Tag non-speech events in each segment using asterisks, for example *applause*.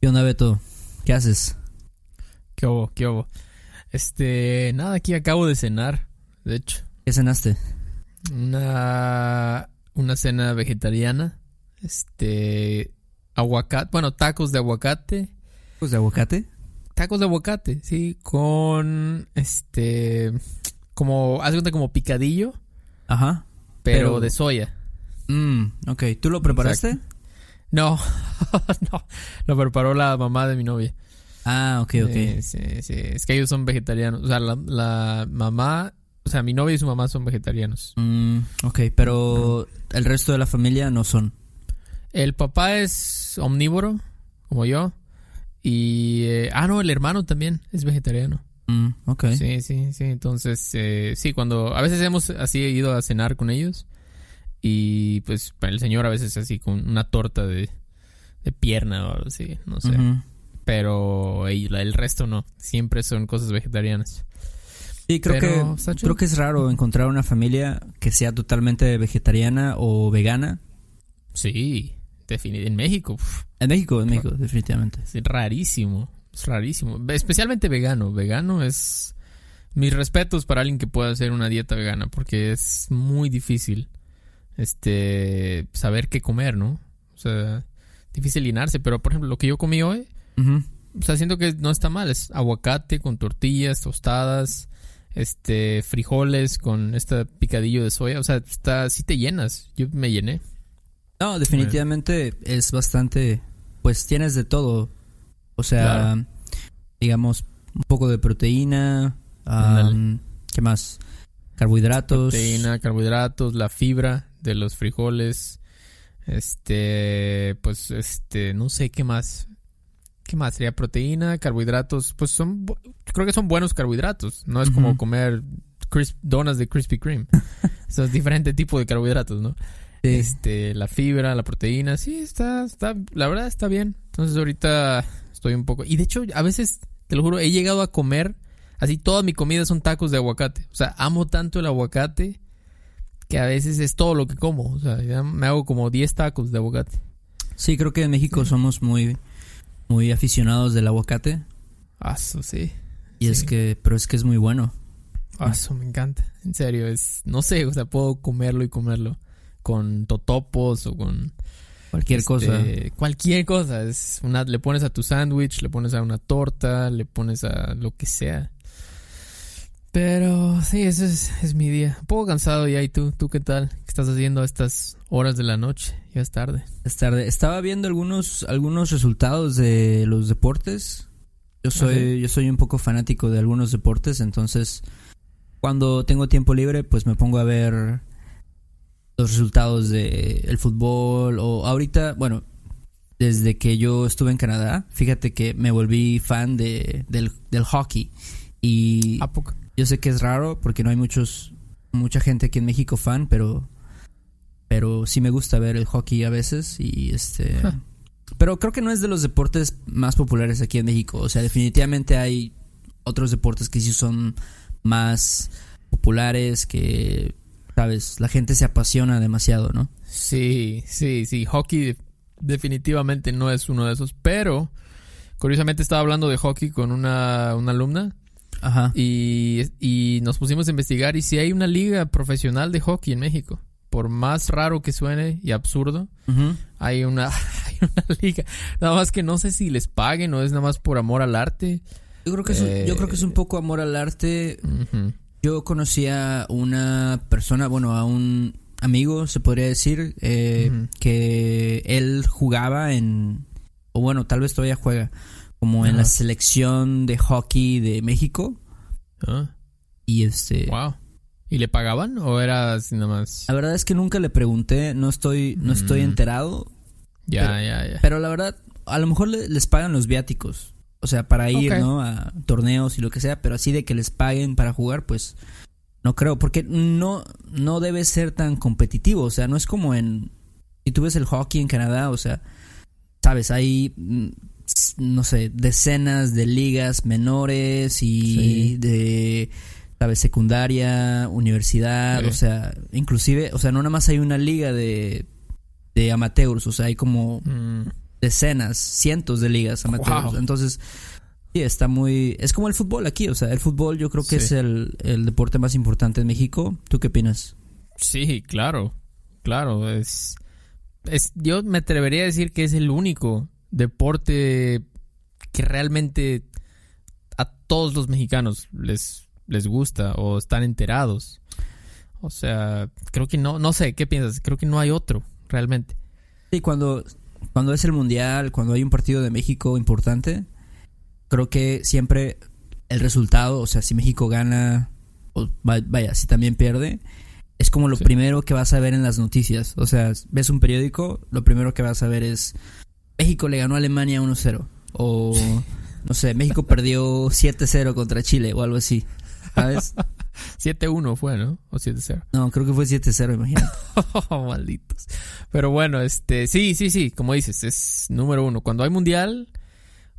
¿Qué onda, Beto? ¿Qué haces? ¿Qué hubo? ¿Qué hubo? Este, nada, aquí acabo de cenar, de hecho. ¿Qué cenaste? Una, una cena vegetariana. Este, aguacate, bueno, tacos de aguacate. ¿Tacos de aguacate? Tacos de aguacate, sí, con este, como, haz cuenta como picadillo. Ajá. Pero, de soya. Mmm, ok. ¿Tú lo preparaste? No, *laughs* no, lo preparó la mamá de mi novia. Ah, ok, ok. sí, sí, es que ellos son vegetarianos. O sea, la, mamá, o sea, mi novia y su mamá son vegetarianos. Mm, ok, pero el resto de la familia no son. El papá es omnívoro, como yo. Y. Eh, ah, no, el hermano también es vegetariano. Mm, ok. Sí, sí, sí. Entonces, eh, sí, cuando. A veces hemos así ido a cenar con ellos. Y pues el señor a veces así con una torta de, de pierna o así, no sé. Pero el, resto no. Siempre son cosas vegetarianas. Sí, creo que, creo que es raro encontrar una familia que sea totalmente vegetariana o vegana. Sí, en México. En México, en México, definitivamente. Es rarísimo, es rarísimo. Especialmente vegano. Vegano es... Mis respetos para alguien que pueda hacer una dieta vegana, porque es muy difícil este saber qué comer, ¿no? O sea, difícil llenarse, pero por ejemplo, lo que yo comí hoy, o sea, siento que no está mal, es aguacate con tortillas, tostadas, este frijoles con este picadillo de soya, o sea, está sí te llenas. Yo me llené. No, definitivamente es bastante, pues tienes de todo. O sea, digamos, un poco de proteína, ¿qué más? Carbohidratos. Proteína, carbohidratos, la fibra de los frijoles. Este, pues, este, no sé qué más. ¿Qué más? Sería proteína, carbohidratos. Pues son, creo que son buenos carbohidratos. No es como comer donas de Krispy Kreme. *laughs* son diferente tipo de carbohidratos, ¿no? Este, la fibra, la proteína, sí, está, está, la verdad está bien. Entonces ahorita estoy un poco, y de hecho a veces, te lo juro, he llegado a comer, así toda mi comida son tacos de aguacate. O sea, amo tanto el aguacate que a veces es todo lo que como. O sea, me hago como 10 tacos de aguacate. Sí, creo que en México somos muy, muy aficionados del aguacate. Aso, sí. Y es que, pero es que es muy bueno. Aso, me encanta. En serio, es, no sé, o sea, puedo comerlo y comerlo con totopos o con cualquier cosa. Este, cualquier cosa. Es una, le pones a tu sándwich, le pones a una torta, le pones a lo que sea. Pero sí, ese es, mi día. Un poco cansado ya. ¿Y tú? ¿Tú qué tal? ¿Qué estás haciendo a estas horas de la noche? Ya es tarde. Es tarde. Estaba viendo algunos, algunos resultados de los deportes. Yo soy, yo soy un poco fanático de algunos deportes, entonces cuando tengo tiempo libre, pues me pongo a ver los resultados del el fútbol o ahorita, bueno, desde que yo estuve en Canadá, fíjate que me volví fan de, del, hockey. Y yo sé que es raro porque no hay muchos mucha gente aquí en México fan, pero pero sí me gusta ver el hockey a veces y este pero creo que no es de los deportes más populares aquí en México, o sea, definitivamente hay otros deportes que sí son más populares que sabes, la gente se apasiona demasiado, ¿no? Sí, sí, sí. Hockey definitivamente no es uno de esos, pero curiosamente estaba hablando de hockey con una, alumna. Ajá. Y, nos pusimos a investigar y si hay una liga profesional de hockey en México. Por más raro que suene y absurdo, hay, una, *laughs* hay una liga. Nada más que no sé si les paguen o es nada más por amor al arte. Yo creo que, es, yo creo que es un eh, poco amor al arte. Yo conocí a una persona, bueno, a un amigo, se podría decir, eh, que él jugaba en, o bueno, tal vez todavía juega, como en la selección de hockey de México. Ah. Y este... Wow. ¿Y le pagaban o era así nada más? La verdad es que nunca le pregunté, no estoy, no estoy mm. enterado. Ya, ya, ya. Pero la verdad, a lo mejor les pagan los viáticos. O sea, para ir, ¿no? A torneos y lo que sea, pero así de que les paguen para jugar, pues no creo, porque no, no debe ser tan competitivo. O sea, no es como en. Si tú ves el hockey en Canadá, o sea, sabes, hay, no sé, decenas de ligas menores y de, sabes, secundaria, universidad, o sea, inclusive, o sea, no nada más hay una liga de, de amateurs, o sea, hay como mm. decenas, cientos de ligas amateurs. Entonces, Sí, está muy... Es como el fútbol aquí, o sea, el fútbol yo creo que es el, deporte más importante en México. ¿Tú qué opinas? Sí, claro, claro. Es, es, yo me atrevería a decir que es el único deporte que realmente a todos los mexicanos les, les gusta o están enterados. O sea, creo que no, no sé, ¿qué piensas? Creo que no hay otro, realmente. Sí, cuando, cuando es el mundial, cuando hay un partido de México importante, creo que siempre el resultado, o sea, si México gana, o vaya, si también pierde, es como lo primero que vas a ver en las noticias. O sea, ves un periódico, lo primero que vas a ver es México le ganó a Alemania 1-0. O, no sé, México perdió 7-0 contra Chile o algo así. ¿Sabes? *laughs* 7-1 fue, ¿no? O 7-0. No, creo que fue 7-0, imagínate. *laughs* oh, malditos. Pero bueno, este, sí, sí, sí, como dices, es número uno. Cuando hay mundial,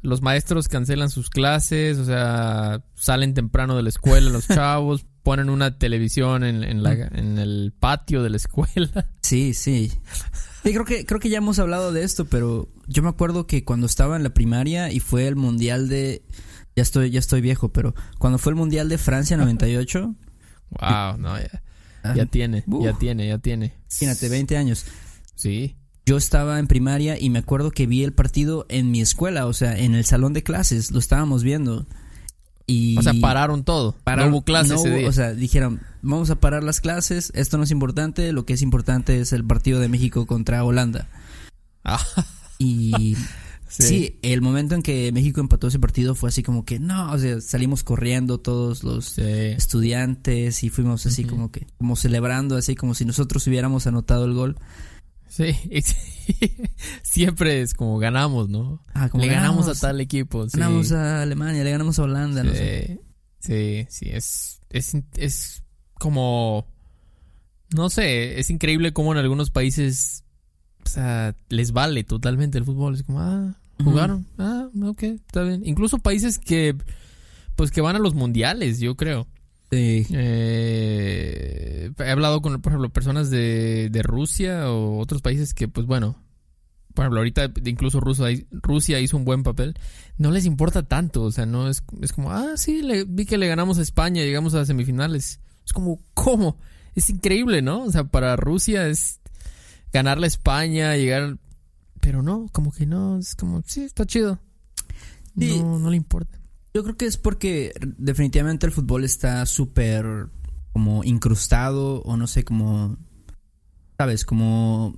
los maestros cancelan sus clases, o sea, salen temprano de la escuela los chavos, ponen una televisión en, la, en el patio de la escuela. *laughs* Sí, sí. Sí, creo que, creo que ya hemos hablado de esto, pero yo me acuerdo que cuando estaba en la primaria y fue el mundial de... Ya estoy, ya estoy viejo, pero cuando fue el mundial de Francia *laughs* 98... wow, no, ya, ya tiene, ya tiene, ya tiene. Imagínate, 20 años. Sí yo estaba en primaria y me acuerdo que vi el partido en mi escuela, o sea, en el salón de clases, lo estábamos viendo. Y o sea, pararon todo. no hubo clases O sea, dijeron, vamos a parar las clases, esto no es importante, lo que es importante es el partido de México contra Holanda. Ah. Y *laughs* sí. el momento en que México empató ese partido fue así como que, no, o sea, salimos corriendo todos los estudiantes y fuimos así como que, como celebrando, así como si nosotros hubiéramos anotado el gol. *laughs* Sí, siempre es como ganamos, ¿no? Ah, le ganamos, a tal equipo. Ganamos a Alemania, le ganamos a Holanda, sí, no sé. Sí, sí, es, es, es como, no sé, es increíble cómo en algunos países, o sea, les vale totalmente el fútbol. Es como, ah, jugaron, ah, ok, está bien. Incluso países que, pues que van a los mundiales, yo creo. Eh, he hablado con, por ejemplo, personas de, de, Rusia o otros países que, pues bueno, por ejemplo, ahorita incluso Rusia, Rusia hizo un buen papel. No les importa tanto, o sea, no es, es como, ah, sí, le, vi que le ganamos a España, llegamos a semifinales. Es como, ¿cómo? Es increíble, ¿no? O sea, para Rusia es ganarle a España, llegar... Pero no, como que no, es como, sí, está chido. No, no le importa. Yo creo que es porque definitivamente el fútbol está súper como incrustado o no sé, como, ¿sabes? Como...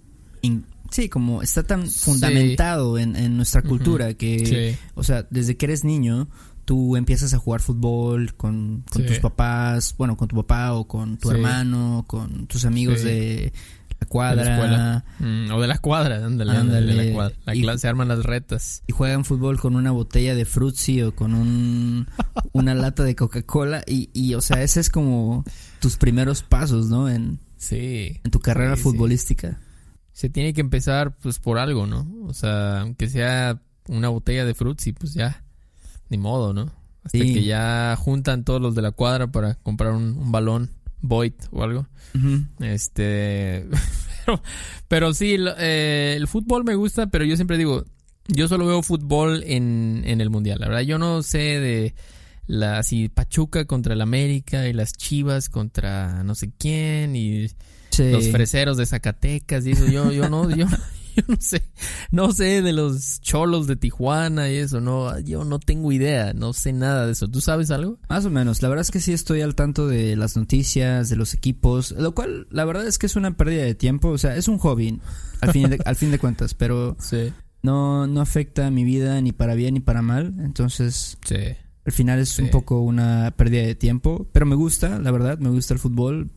sí, como está tan fundamentado en, nuestra cultura que, o sea, desde que eres niño, tú empiezas a jugar fútbol con, tus papás, bueno, con tu papá o con tu hermano, con tus amigos de cuadra. Mm, o de la cuadra, ándale, ándale, la cuadra. La clase se arman las retas. Y juegan fútbol con una botella de frutzi o con un, *laughs* una lata de Coca-Cola. Y, y, o sea, ese es como tus primeros pasos, ¿no? En, sí. En tu carrera futbolística. Se tiene que empezar, pues, por algo, ¿no? O sea, aunque sea una botella de frutzi, pues ya, ni modo, ¿no? Hasta que ya juntan todos los de la cuadra para comprar un balón Void o algo. Este. *laughs* Pero, pero sí, eh, el fútbol me gusta, pero yo siempre digo, yo solo veo fútbol en, en el mundial. La verdad, yo no sé de la si Pachuca contra el América y las Chivas contra no sé quién y los freseros de Zacatecas y eso. Yo, yo no, yo, *laughs* *laughs* yo no sé, no sé de los cholos de Tijuana y eso, no, yo no tengo idea, no sé nada de eso. ¿Tú sabes algo? Más o menos, la verdad es que sí estoy al tanto de las noticias, de los equipos, lo cual la verdad es que es una pérdida de tiempo, o sea, es un hobby al fin de, *laughs* al fin de cuentas, pero no, no afecta a mi vida ni para bien ni para mal, entonces al final es un poco una pérdida de tiempo, pero me gusta, la verdad, me gusta el fútbol,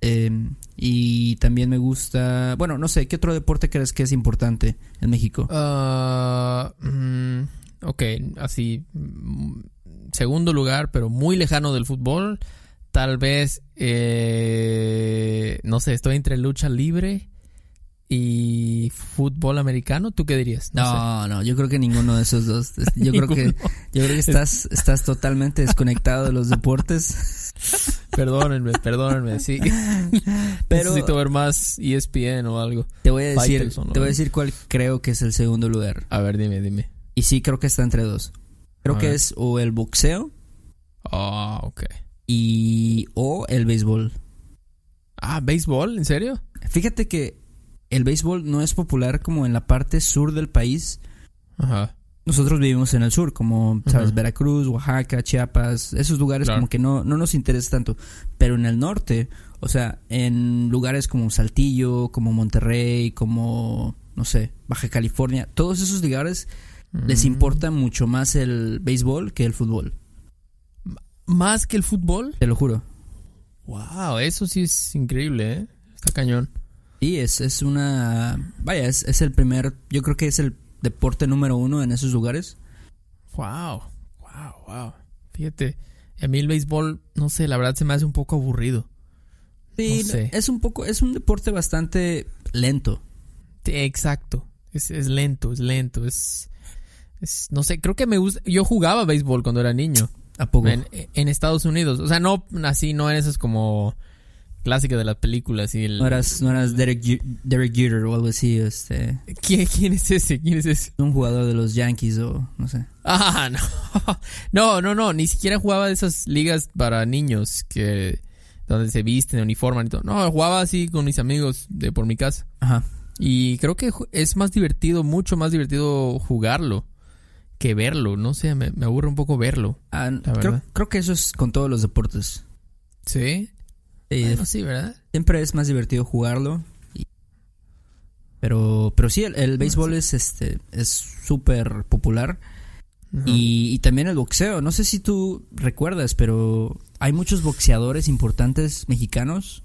Em, y también me gusta, bueno, no sé, ¿qué otro deporte crees que es importante en México? Ah, mm, ok, así, mm, segundo lugar, pero muy lejano del fútbol. Tal vez, eh, no sé, estoy entre lucha libre y fútbol americano. ¿Tú qué dirías? No, sé. no, yo creo que ninguno de esos dos. Yo *laughs* creo que, yo creo que estás, estás totalmente desconectado de los deportes. *laughs* Perdónenme, perdónenme, sí. *laughs* Pero Necesito ver más ESPN o algo. te voy a decir, te voy a decir cuál creo que es el segundo lugar. A ver, dime, dime. Y sí, creo que está entre dos. Creo A que ver. es o el boxeo Ah, ok. y o el béisbol. Ah, ¿béisbol? ¿En serio? Fíjate que el béisbol no es popular como en la parte sur del país. Ajá. Nosotros vivimos en el sur, como, ¿sabes? Ajá. Veracruz, Oaxaca, Chiapas, esos lugares Claro. como que no, no nos interesa tanto. Pero en el norte, o sea, en lugares como Saltillo, como Monterrey, como, no sé, Baja California, todos esos lugares les Mm. importa mucho más el béisbol que el fútbol, ¿Más que el fútbol? te lo juro. Wow, eso sí es increíble, ¿eh? Está cañón. Sí, es, es una... Vaya, es, es el primer... Yo creo que es el deporte número uno en esos lugares. Wow, wow, wow. Fíjate, a mí el béisbol, no sé, la verdad se me hace un poco aburrido. Sí, No sé. es un poco... Es un deporte bastante lento. Sí, exacto. Es, es lento, es lento, es, es... No sé, creo que me gusta... Yo jugaba béisbol cuando era niño. ¿A poco? En, en Estados Unidos. O sea, no así, no en esas como clásicas de las películas. Y el... No eras, no eras Derek, Derek Jeter o algo así, este... ¿Quién, ¿Quién es ese? ¿Quién es ese? Un jugador de los Yankees o no sé. Ah, no. *laughs* No, no, no. Ni siquiera jugaba de esas ligas para niños que donde se visten, uniforman y todo. No, jugaba así con mis amigos de por mi casa. Ajá. Y creo que es más divertido, mucho más divertido jugarlo que verlo. No sé, me, me aburre un poco verlo. Ah, La creo, creo que eso es con todos los deportes. Sí. Sí, Bueno, sí, ¿verdad? Siempre es más divertido jugarlo. y- Pero, pero sí, el, el béisbol es este es súper popular. Y, y también el boxeo. No sé si tú recuerdas, pero hay muchos boxeadores importantes mexicanos.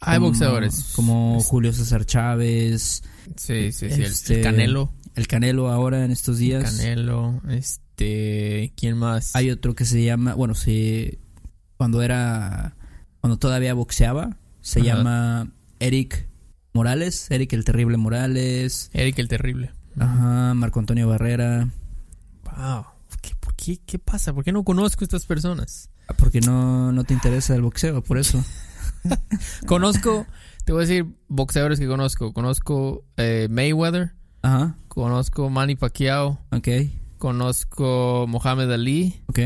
Hay como- boxeadores. Como Julio César Chávez, Sí, sí, sí. el- este, el Canelo. el Canelo ahora en estos días. Canelo. Este. ¿Quién más? Hay otro que se llama, bueno, sí, cuando era, cuando todavía boxeaba, se Ajá. llama Eric Morales, Eric el Terrible Morales, Eric el Terrible. ajá, Marco Antonio Barrera, Wow. ¿Qué, por qué, ¿Qué pasa? ¿Por qué no conozco a estas personas? porque no, no te interesa el boxeo, por eso. *laughs* Conozco, te voy a decir boxeadores que conozco. Conozco eh, Mayweather, Ajá, conozco Manny Pacquiao, ok, conozco Mohamed Ali, ok,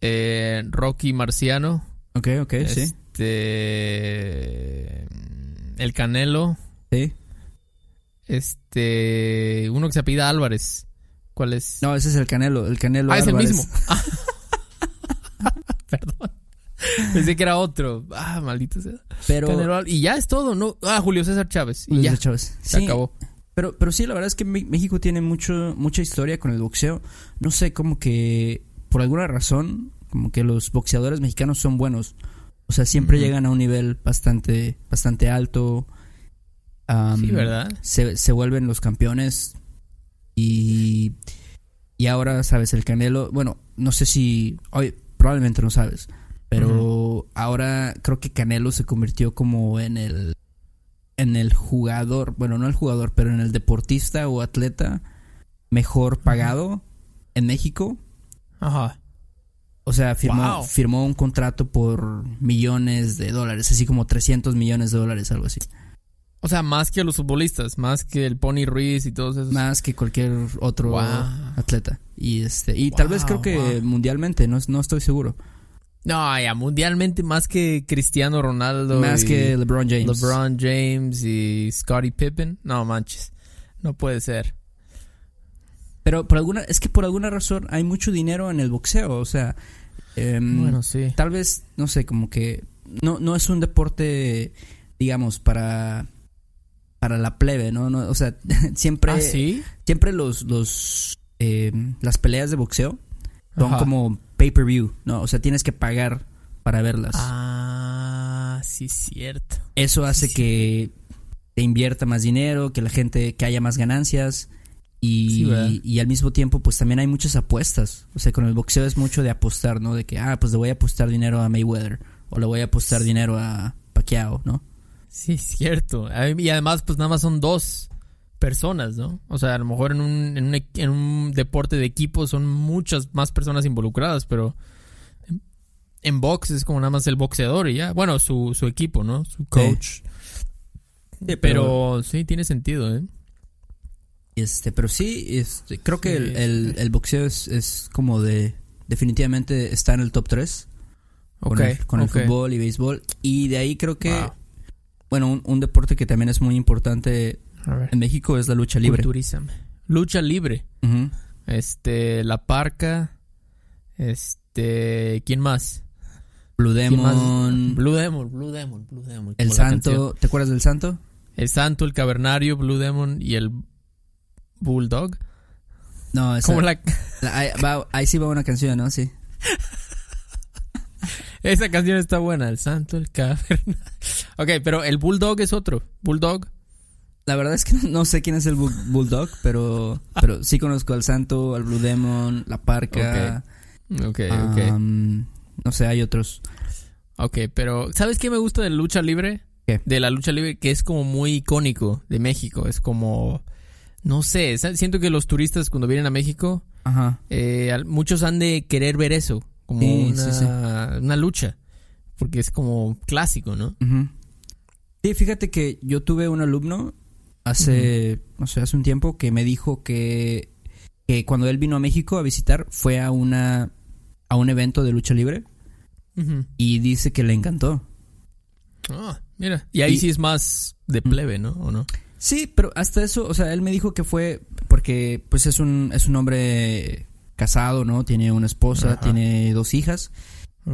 eh, Rocky Marciano, ok, ok, sí, este, el Canelo, sí. este, uno que se apida Álvarez. ¿Cuál es? No, ese es el Canelo, el Canelo ah, es el Álvarez. mismo. *laughs* *laughs* Perdón. Pensé que era otro. Ah, maldito sea. Pero, Canelo y ya es todo, ¿no? Ah, Julio César Chávez. Y Luis ya, de Chávez. se Sí, acabó. Pero, pero sí, la verdad es que México tiene mucho, mucha historia con el boxeo. No sé, como que por alguna razón, como que los boxeadores mexicanos son buenos. O sea, siempre llegan a un nivel bastante, bastante alto. Am, sí, ¿verdad? Se, se vuelven los campeones. Y, y ahora, sabes, el Canelo, bueno, no sé si, hoy probablemente no sabes, pero ahora creo que Canelo se convirtió como en el en el jugador, bueno, no el jugador, pero en el deportista o atleta mejor pagado en México. Ajá. O sea, firmó, Wow. firmó un contrato por millones de dólares, así como 300 millones de dólares, algo así. O sea, más que los futbolistas, más que el Pony Ruiz y todos esos. Más que cualquier otro Wow. atleta. Y este y tal vez creo que mundialmente, no, no estoy seguro. No, ya, mundialmente más que Cristiano Ronaldo. Más y que LeBron James. LeBron James y Scottie Pippen. No manches. No puede ser. Pero por alguna, es que por alguna razón hay mucho dinero en el boxeo, o sea, em, bueno, sí. tal vez, no sé, como que no, no es un deporte, digamos, para para la plebe, ¿no? no o sea, *laughs* siempre, ¿Ah, sí? siempre los, los em, las peleas de boxeo son Ajá. como pay-per-view, ¿no? O sea, tienes que pagar para verlas. Ah, sí cierto. Eso hace que te invierta más dinero, que la gente, que haya más ganancias. Y, y al mismo tiempo, pues también hay muchas apuestas. O sea, con el boxeo es mucho de apostar, ¿no? De que, ah, pues le voy a apostar dinero a Mayweather. O le voy a apostar dinero a Pacquiao, ¿no? Sí, es cierto. Y además, pues nada más son dos personas, ¿no? O sea, a lo mejor en un, en un, en un deporte de equipo son muchas más personas involucradas, pero en, en box es como nada más el boxeador y ya. Bueno, su, su equipo, ¿no? Su coach. pero, sí, tiene sentido, ¿eh? Este, pero sí, este, creo que el, el- el boxeo es, es como de. Definitivamente está en el top 3. Con, el, con el fútbol y béisbol. Y de ahí creo que. Wow. Bueno, un, un deporte que también es muy importante en México es la lucha libre. Culturízame. Lucha libre. Este, La Parca. Este, ¿quién más? Blue. Demon. Blue Demon, Blue Demon, Blue Demon. el. Santo. ¿Te acuerdas del Santo? El Santo, el Cavernario, Blue Demon y el Bulldog. No, esa, Como la... la- ahí, va- ahí sí va una canción, ¿no? Sí. *laughs* Esa canción está buena, el Santo, el Cavernario. Ok, pero el Bulldog es otro. Bulldog. La verdad es que no, sé quién es el Bu- Bulldog, pero, pero sí conozco al Santo, al Blue Demon, la Parca. Ok, ok. am, no sé, hay otros. Ok, pero ¿sabes qué me gusta de la lucha libre? ¿Qué? De la lucha libre, que es como muy icónico de México. Es como... No sé, siento que los turistas cuando vienen a México, Ajá. eh, muchos han de querer ver eso. Como Sí, una, sí, sí. una lucha. Porque es como clásico, ¿no? Sí, fíjate que yo tuve un alumno hace, no sé, hace un tiempo que me dijo que, que cuando él vino a México a visitar fue a una a un evento de lucha libre Ujú. y dice que le encantó. Ah, mira. Y ahí Y- sí es más de plebe, ¿no? ¿O no? Sí, pero hasta eso, o sea, él me dijo que fue porque pues es un es un hombre casado, ¿no? Tiene una esposa, Ajá. tiene dos hijas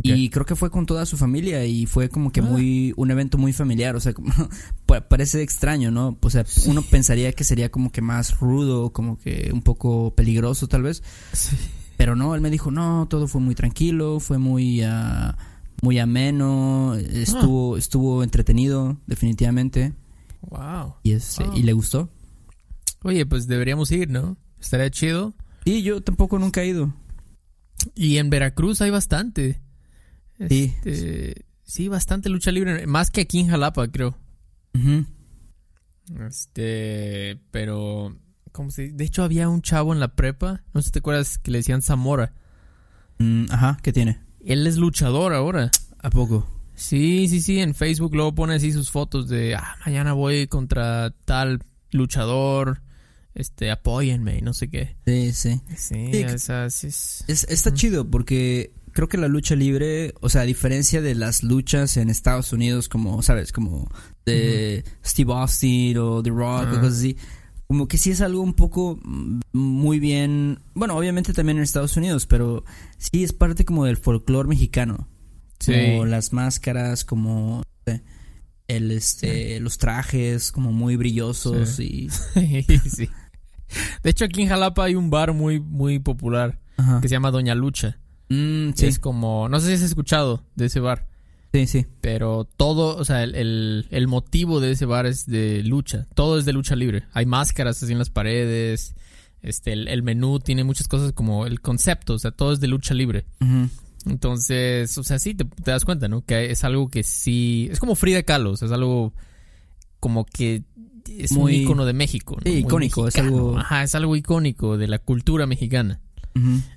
y creo que fue con toda su familia y fue como que Ah. muy un evento muy familiar, o sea, como, *laughs* pa- parece extraño, ¿no? O sea, uno pensaría que sería como que más rudo, como que un poco peligroso tal vez, Sí. pero no, él me dijo, "No, todo fue muy tranquilo, fue muy ah, muy ameno, estuvo estuvo entretenido definitivamente Wow. y este, Wow. y le gustó." Oye, pues deberíamos ir, ¿no? Estaría chido. Sí, yo tampoco nunca he ido. Y en Veracruz hay bastante. Sí. Este, sí, bastante lucha libre. Más que aquí en Jalapa, creo. Ujú. Este, pero... ¿cómo se dice? De hecho, había un chavo en la prepa. No sé si te acuerdas que le decían Zamora. Mm, ajá, ¿qué tiene? Él es luchador ahora. ¿A poco? Sí, sí, sí. En Facebook luego pone así sus fotos de... Ah, mañana voy contra tal luchador. Este, apóyenme y no sé qué. Sí, sí. Sí, Sí, esa sí es... Es, está chido porque creo que la lucha libre, o sea, a diferencia de las luchas en Estados Unidos, como, ¿sabes? Como de Steve Austin o The Rock o cosas así, como que sí es algo un poco muy bien, bueno, obviamente también en Estados Unidos, pero sí es parte como del folclore mexicano. Sí. Como las máscaras, como el este los trajes como muy brillosos y *laughs* sí. De hecho, aquí en Jalapa hay un bar muy, muy popular Ajá. que se llama Doña Lucha. Mm, sí, Es como, no sé si has escuchado de ese bar, sí, sí. pero todo, o sea, el, el, el motivo de ese bar es de lucha. Todo es de lucha libre. Hay máscaras así en las paredes. Este, el, el menú tiene muchas cosas como el concepto, o sea, todo es de lucha libre. Ujú. Entonces, o sea, sí, te, te das cuenta, ¿no? Que es algo que sí. Es como Frida Kahlo, o sea, es algo como que es Muy- un icono de México. ¿no? Sí, icónico, es algo- Ajá, es algo icónico de la cultura mexicana.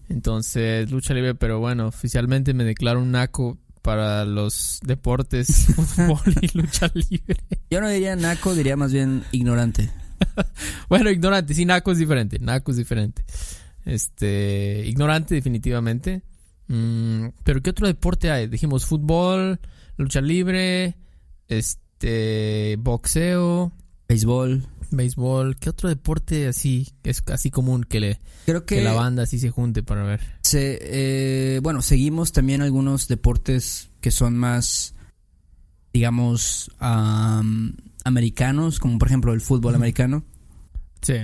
Entonces, lucha libre, pero bueno, oficialmente me declaro un naco para los deportes, *laughs* fútbol y lucha libre. Yo no diría naco, diría más bien ignorante. *laughs* Bueno, ignorante, sí, naco es diferente, naco es diferente. Este, ignorante definitivamente. Mm, pero ¿qué otro deporte hay? Dijimos fútbol, lucha libre, este, boxeo, Béisbol. béisbol. ¿Qué otro deporte así es así común que le Creo que, que la banda así se junte para ver? se, eh, bueno, seguimos también algunos deportes que son más, digamos, am, americanos, como por ejemplo el fútbol americano. Sí.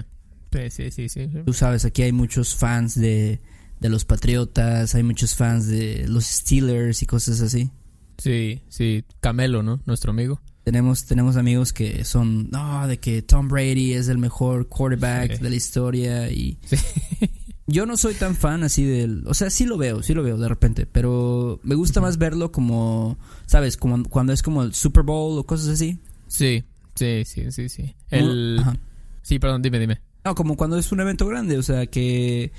Sí, sí, sí, sí. sí. Tú sabes, aquí hay muchos fans de, de los Patriotas, hay muchos fans de los Steelers y cosas así. Sí, sí, Camelo, ¿no? Nuestro amigo. Tenemos, tenemos amigos que son, no, de que Tom Brady es el mejor quarterback Sí. de la historia y Sí. *laughs* yo no soy tan fan así del, o sea, sí lo veo, sí lo veo de repente, pero me gusta más verlo como, sabes, como cuando es como el Super Bowl o cosas así. Sí, sí, sí, sí, sí. El... Ajá. Sí, perdón, dime, dime. No, como cuando es un evento grande, o sea, que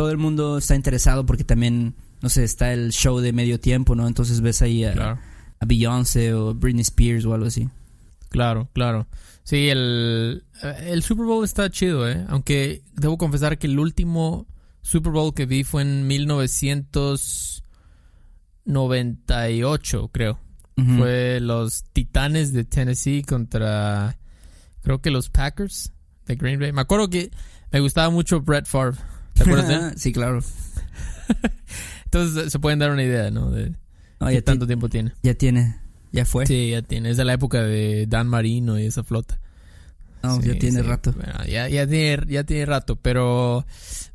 todo el mundo está interesado porque también, no sé, está el show de medio tiempo, ¿no? Entonces ves ahí a, Claro. a Beyoncé o Britney Spears o algo así. Claro, claro. Sí, el, el Super Bowl está chido, ¿eh? Aunque debo confesar que el último Super Bowl que vi fue en 1998, creo. Ujú. Fue los Titanes de Tennessee contra, creo que los Packers de Green Bay. Me acuerdo que me gustaba mucho Brett Favre. ¿Te *laughs* acuerdas él? sí, claro. *laughs* Entonces se pueden dar una idea, ¿no? De No, qué ya, tanto tiempo tiene. ya tiene, ya fue. Sí, ya tiene. Es de la época de Dan Marino y esa flota. No, Sí, ya tiene sí. rato. Bueno, ya, ya, tiene, ya tiene rato, pero,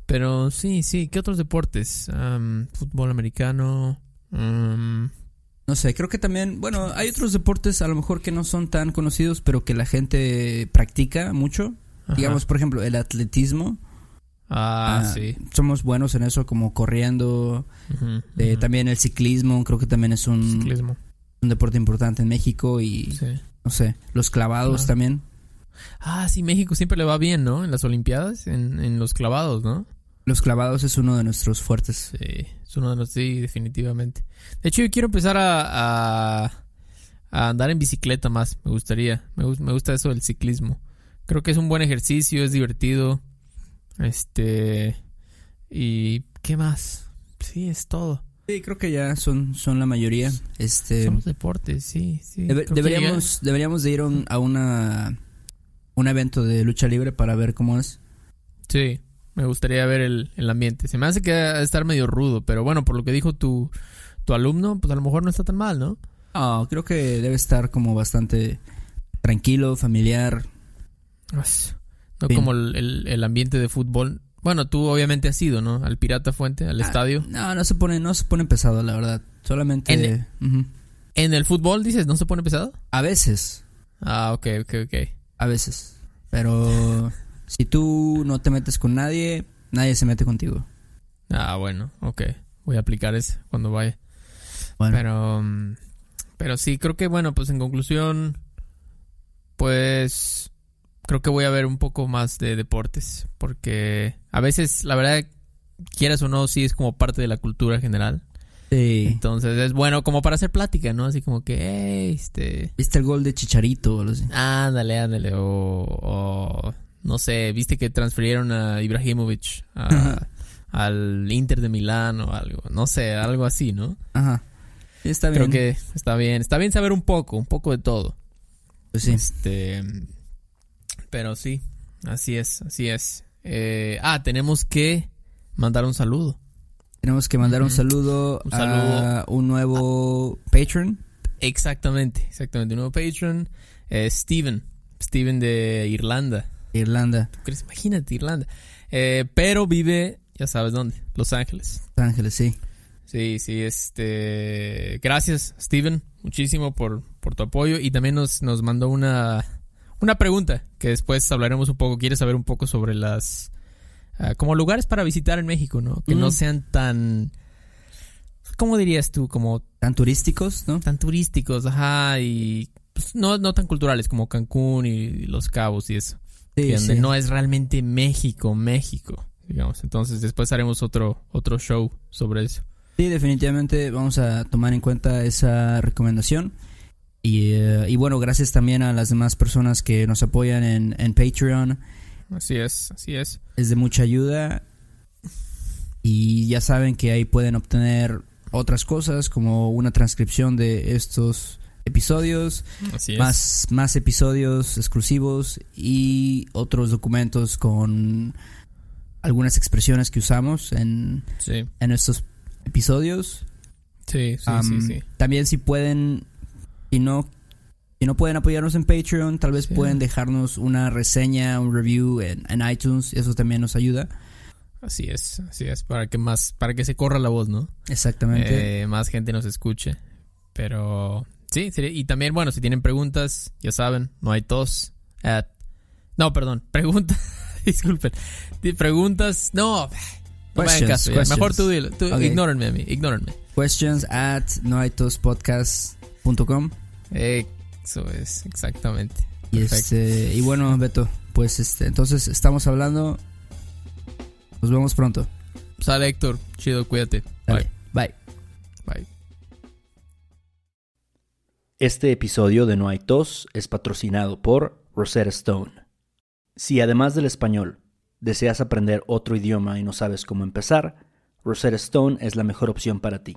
pero sí, sí. ¿Qué otros deportes? Fútbol americano. am, No sé, creo que también, bueno, hay otros deportes a lo mejor que no son tan conocidos, pero que la gente practica mucho. ajá. Digamos, por ejemplo, el atletismo. Ah, Ah, sí. Somos buenos en eso, como corriendo. Eh. También el ciclismo, creo que también es un, Ciclismo. un deporte importante en México. Y, Sí. no sé, los clavados Claro. también. Ah, sí, México siempre le va bien, ¿no? En las Olimpiadas, en, en los clavados, ¿no? Los clavados es uno de nuestros fuertes. Sí, es uno de los, sí, definitivamente. De hecho, yo quiero empezar a, a, a andar en bicicleta más, me gustaría. Me, me gusta eso del ciclismo. Creo que es un buen ejercicio, es divertido. Este. ¿Y qué más? Sí, es todo. Sí, creo que ya son, son la mayoría. Este, Son los deportes, sí, sí. deberíamos, deberíamos de ir a un, a una, un evento de lucha libre para ver cómo es. Sí, me gustaría ver el, el ambiente. Se me hace que estar medio rudo, pero bueno, por lo que dijo tu, tu alumno, pues a lo mejor no está tan mal, ¿no? Ah, creo que debe estar como bastante tranquilo, familiar. As- No como el, el- el ambiente de fútbol. Bueno, tú obviamente has ido, ¿no? Al Pirata Fuente, al Ah, estadio. No, no se pone, no se pone pesado, la verdad. Solamente En- ujú. ¿En el fútbol dices, no se pone pesado? a veces, Ah, ok, ok, ok. a veces. Pero *laughs* si tú no te metes con nadie, nadie se mete contigo. Ah, bueno, ok. Voy a aplicar eso cuando vaya. Bueno, Pero, mm, pero sí, creo que, bueno, pues en conclusión, pues creo que voy a ver un poco más de deportes. Porque a veces, la verdad, quieras o no, sí es como parte de la cultura general. sí. Entonces es bueno como para hacer plática, ¿no? Así como que, "Hey, este... ¿Viste el gol de Chicharito o algo así? Ándale, ándale. O, o, no sé, viste que transfirieron a Ibrahimovic a- al Inter de Milán o algo. No sé, algo así, ¿no? Ajá. Está bien. Creo que está bien. Está bien saber un poco, un poco de todo. Pues sí. Este, pero sí, así es, así es. Eh, ah, tenemos que mandar un saludo. Tenemos que mandar un saludo, Un a un nuevo patron. Exactamente, exactamente. Un nuevo patron, eh, Steven. Steven de Irlanda. Irlanda, ¿Tú crees? Imagínate, Irlanda. Eh, pero vive, ya sabes dónde, Los Ángeles. Los Ángeles, sí. Sí, sí, este... Gracias, Steven, muchísimo por, por tu apoyo. Y también nos, nos mandó una, una pregunta que después hablaremos un poco. Quiere saber un poco sobre las... ah, como lugares para visitar en México, ¿no? Que no sean tan... ¿Cómo dirías tú? Como Tan turísticos, ¿no? tan turísticos, ajá, y pues, no, no tan culturales como Cancún y Los Cabos y eso. Sí, donde sí. no es realmente México, México, digamos. Entonces después haremos otro, otro show sobre eso. Sí, definitivamente vamos a tomar en cuenta esa recomendación. Y, eh, y bueno, gracias también a las demás personas que nos apoyan en, en Patreon. Así es, así es. Es de mucha ayuda. Y ya saben que ahí pueden obtener otras cosas como una transcripción de estos episodios, Así es. más, más episodios exclusivos y otros documentos con algunas expresiones que usamos en, Sí, en estos episodios. sí, sí, sí. También si pueden, si no, si no pueden apoyarnos en Patreon, tal vez Sí. pueden dejarnos una reseña, un review en, en iTunes, eso también nos ayuda. Así es, así es. Para que más, para que se corra la voz, ¿no? Exactamente. Eh, más gente nos escuche. Pero sí, y también, bueno, si tienen preguntas, ya saben, no hay tos. no, perdón, *laughs* preguntas. disculpen. Preguntas, no. No caso, Mejor tú dilo. Tú, Ignórenme a mí, ignórenme. Questions at Eso es, exactamente. Y, este, y bueno, Beto, pues este, entonces estamos hablando. Nos vemos pronto. Sale Héctor, chido, cuídate. Bye. Bye. Bye. Este episodio de No hay tos es patrocinado por Rosetta Stone. Si además del español deseas aprender otro idioma y no sabes cómo empezar, Rosetta Stone es la mejor opción para ti.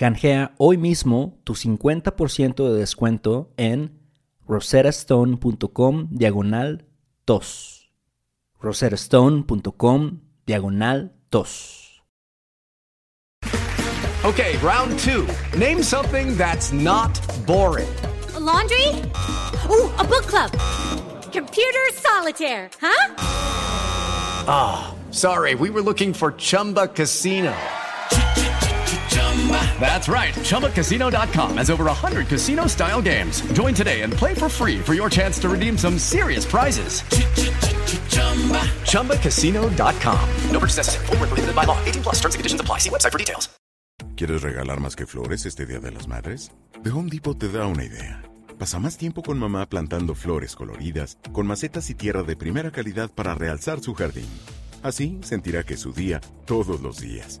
Canjea hoy mismo tu 50% de descuento en rosettastone.com diagonal tos. rosettastone.com diagonal tos. Okay, round two. Name something that's not boring. A laundry? Ooh, a book club. Computer solitaire, huh? Ah, oh, sorry, we were looking for Chumba Casino. That's right. ChumbaCasino.com has over 100 casino style games. Join today and play for free for your chance to redeem some serious prizes. ChumbaCasino.com. No purchase necessary. Full by law. 18 plus terms and conditions apply. See website for details. ¿Quieres regalar más que flores este Día de las Madres? The Home Depot te da una idea. Pasa más tiempo con mamá plantando flores coloridas, con macetas y tierra de primera calidad para realzar su jardín. Así sentirá que su día todos los días.